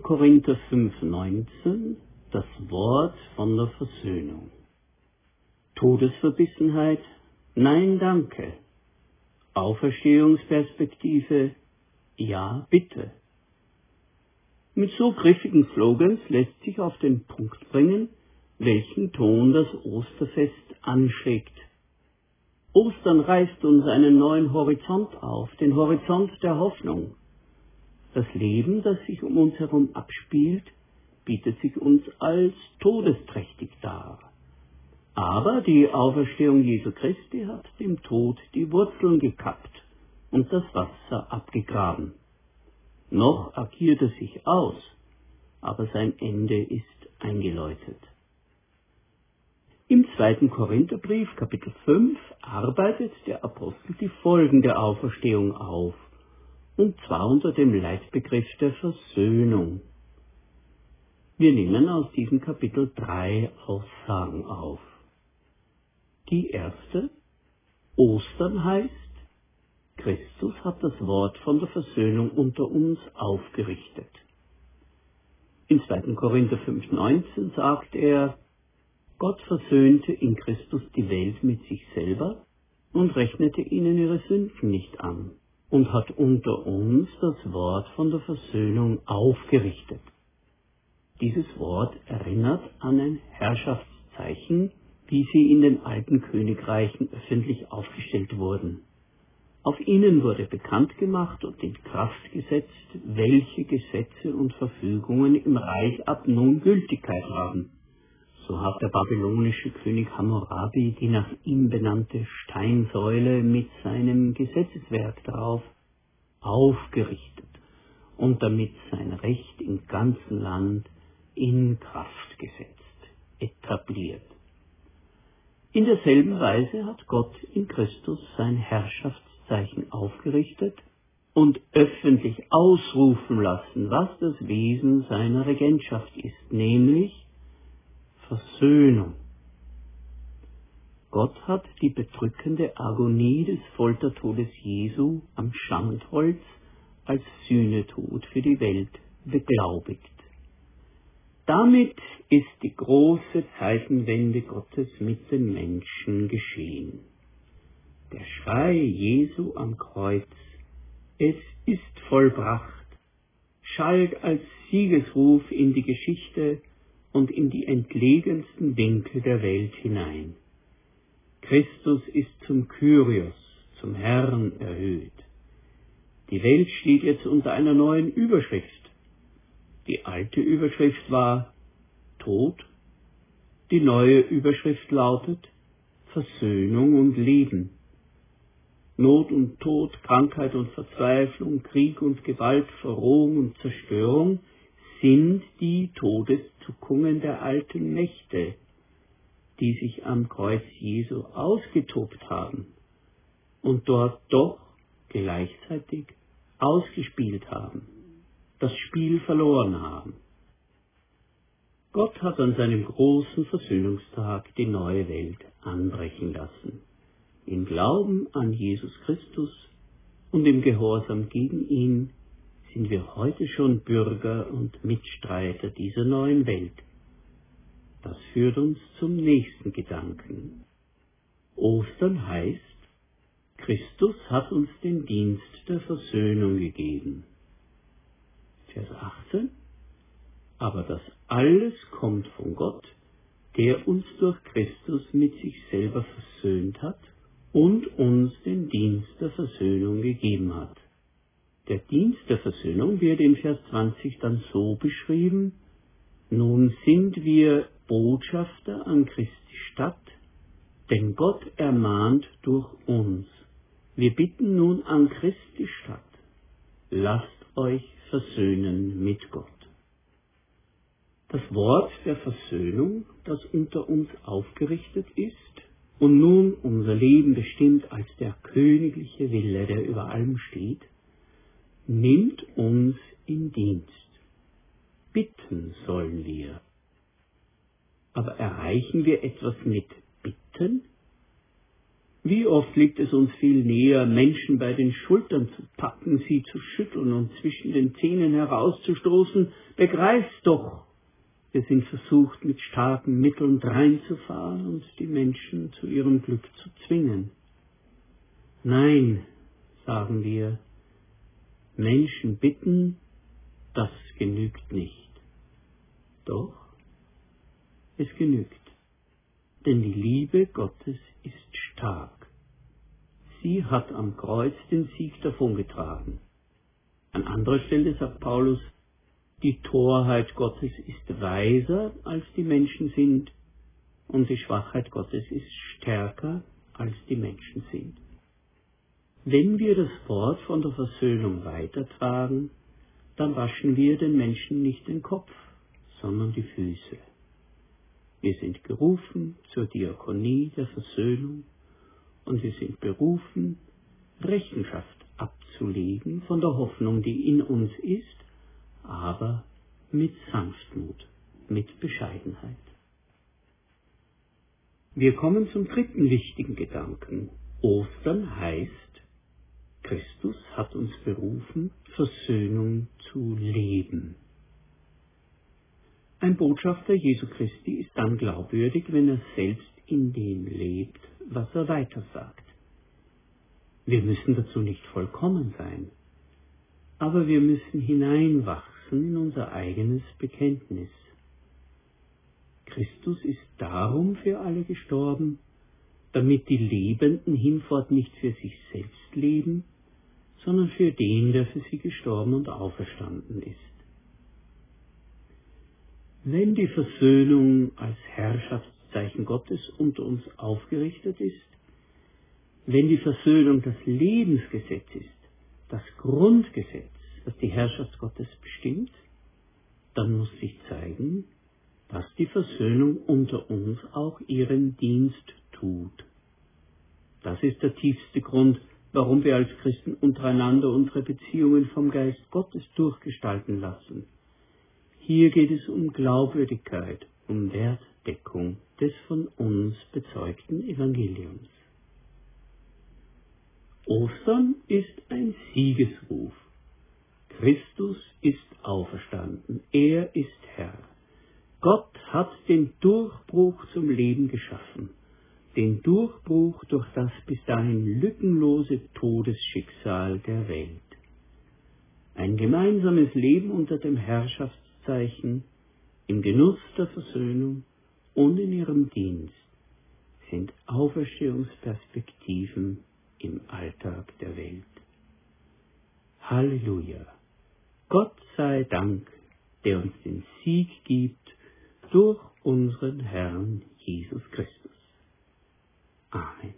Korinther 5,19 das Wort von der Versöhnung. Todesverbissenheit? Nein, danke. Auferstehungsperspektive? Ja, bitte. Mit so griffigen Slogans lässt sich auf den Punkt bringen, welchen Ton das Osterfest anschlägt. Ostern reißt uns einen neuen Horizont auf, den Horizont der Hoffnung. Das Leben, das sich um uns herum abspielt, bietet sich uns als todesträchtig dar. Aber die Auferstehung Jesu Christi hat dem Tod die Wurzeln gekappt und das Wasser abgegraben. Noch agiert er sich aus, aber sein Ende ist eingeläutet. Im zweiten Korintherbrief, Kapitel 5, arbeitet der Apostel die Folgen der Auferstehung auf und zwar unter dem Leitbegriff der Versöhnung. Wir nehmen aus diesem Kapitel drei Aussagen auf. Die erste, Ostern heißt, Christus hat das Wort von der Versöhnung unter uns aufgerichtet. In 2. Korinther 5,19 sagt er, Gott versöhnte in Christus die Welt mit sich selber und rechnete ihnen ihre Sünden nicht an und hat unter uns das Wort von der Versöhnung aufgerichtet. Dieses Wort erinnert an ein Herrschaftszeichen, wie sie in den alten Königreichen öffentlich aufgestellt wurden. Auf ihnen wurde bekannt gemacht und in Kraft gesetzt, welche Gesetze und Verfügungen im Reich ab nun Gültigkeit haben so hat der babylonische König Hammurabi die nach ihm benannte Steinsäule mit seinem Gesetzeswerk darauf aufgerichtet und damit sein Recht im ganzen Land in Kraft gesetzt, etabliert. In derselben Weise hat Gott in Christus sein Herrschaftszeichen aufgerichtet und öffentlich ausrufen lassen, was das Wesen seiner Regentschaft ist, nämlich Versöhnung. Gott hat die bedrückende Agonie des Foltertodes Jesu am Schandholz als Sühnetod für die Welt beglaubigt. Damit ist die große Zeitenwende Gottes mit den Menschen geschehen. Der Schrei Jesu am Kreuz, es ist vollbracht, schallt als Siegesruf in die Geschichte und in die entlegensten Winkel der Welt hinein. Christus ist zum Kyrios, zum Herrn erhöht. Die Welt steht jetzt unter einer neuen Überschrift. Die alte Überschrift war Tod, die neue Überschrift lautet Versöhnung und Leben. Not und Tod, Krankheit und Verzweiflung, Krieg und Gewalt, Verrohung und Zerstörung sind die Todeszuckungen der alten Mächte, die sich am Kreuz Jesu ausgetobt haben und dort doch gleichzeitig ausgespielt haben, das Spiel verloren haben. Gott hat an seinem großen Versöhnungstag die neue Welt anbrechen lassen. Im Glauben an Jesus Christus und im Gehorsam gegen ihn sind wir heute schon Bürger und Mitstreiter dieser neuen Welt. Das führt uns zum nächsten Gedanken. Ostern heißt, Christus hat uns den Dienst der Versöhnung gegeben. Vers 18. Aber das alles kommt von Gott, der uns durch Christus mit sich selber versöhnt hat und uns den Dienst der Versöhnung gegeben hat. Der Dienst der Versöhnung wird in Vers 20 dann so beschrieben, Nun sind wir Botschafter an Christi Stadt, denn Gott ermahnt durch uns. Wir bitten nun an Christi Stadt, lasst euch versöhnen mit Gott. Das Wort der Versöhnung, das unter uns aufgerichtet ist und nun unser Leben bestimmt als der königliche Wille, der über allem steht, nimmt uns in Dienst. Bitten sollen wir. Aber erreichen wir etwas mit Bitten? Wie oft liegt es uns viel näher, Menschen bei den Schultern zu packen, sie zu schütteln und zwischen den Zähnen herauszustoßen, begreif's doch! Wir sind versucht, mit starken Mitteln dreinzufahren und die Menschen zu ihrem Glück zu zwingen. Nein, sagen wir, Menschen bitten, das genügt nicht. Doch, es genügt, denn die Liebe Gottes ist stark. Sie hat am Kreuz den Sieg davongetragen. An anderer Stelle sagt Paulus, die Torheit Gottes ist weiser, als die Menschen sind, und die Schwachheit Gottes ist stärker, als die Menschen sind. Wenn wir das Wort von der Versöhnung weitertragen, dann waschen wir den Menschen nicht den Kopf, sondern die Füße. Wir sind gerufen zur Diakonie der Versöhnung und wir sind berufen, Rechenschaft abzulegen von der Hoffnung, die in uns ist, aber mit Sanftmut, mit Bescheidenheit. Wir kommen zum dritten wichtigen Gedanken. Ostern heißt, Christus hat uns berufen, Versöhnung zu leben. Ein Botschafter Jesu Christi ist dann glaubwürdig, wenn er selbst in dem lebt, was er weitersagt. Wir müssen dazu nicht vollkommen sein, aber wir müssen hineinwachsen in unser eigenes Bekenntnis. Christus ist darum für alle gestorben, damit die Lebenden hinfort nicht für sich selbst leben, sondern für den, der für sie gestorben und auferstanden ist. Wenn die Versöhnung als Herrschaftszeichen Gottes unter uns aufgerichtet ist, wenn die Versöhnung das Lebensgesetz ist, das Grundgesetz, das die Herrschaft Gottes bestimmt, dann muss sich zeigen, dass die Versöhnung unter uns auch ihren Dienst tut. Das ist der tiefste Grund, warum wir als Christen untereinander unsere Beziehungen vom Geist Gottes durchgestalten lassen. Hier geht es um Glaubwürdigkeit, um Wertdeckung des von uns bezeugten Evangeliums. Ostern ist ein Siegesruf. Christus ist auferstanden. Er ist Herr. Gott hat den Durchbruch zum Leben geschaffen den Durchbruch durch das bis dahin lückenlose Todesschicksal der Welt. Ein gemeinsames Leben unter dem Herrschaftszeichen, im Genuss der Versöhnung und in ihrem Dienst sind Auferstehungsperspektiven im Alltag der Welt. Halleluja! Gott sei Dank, der uns den Sieg gibt durch unseren Herrn Jesus Christus. Amen.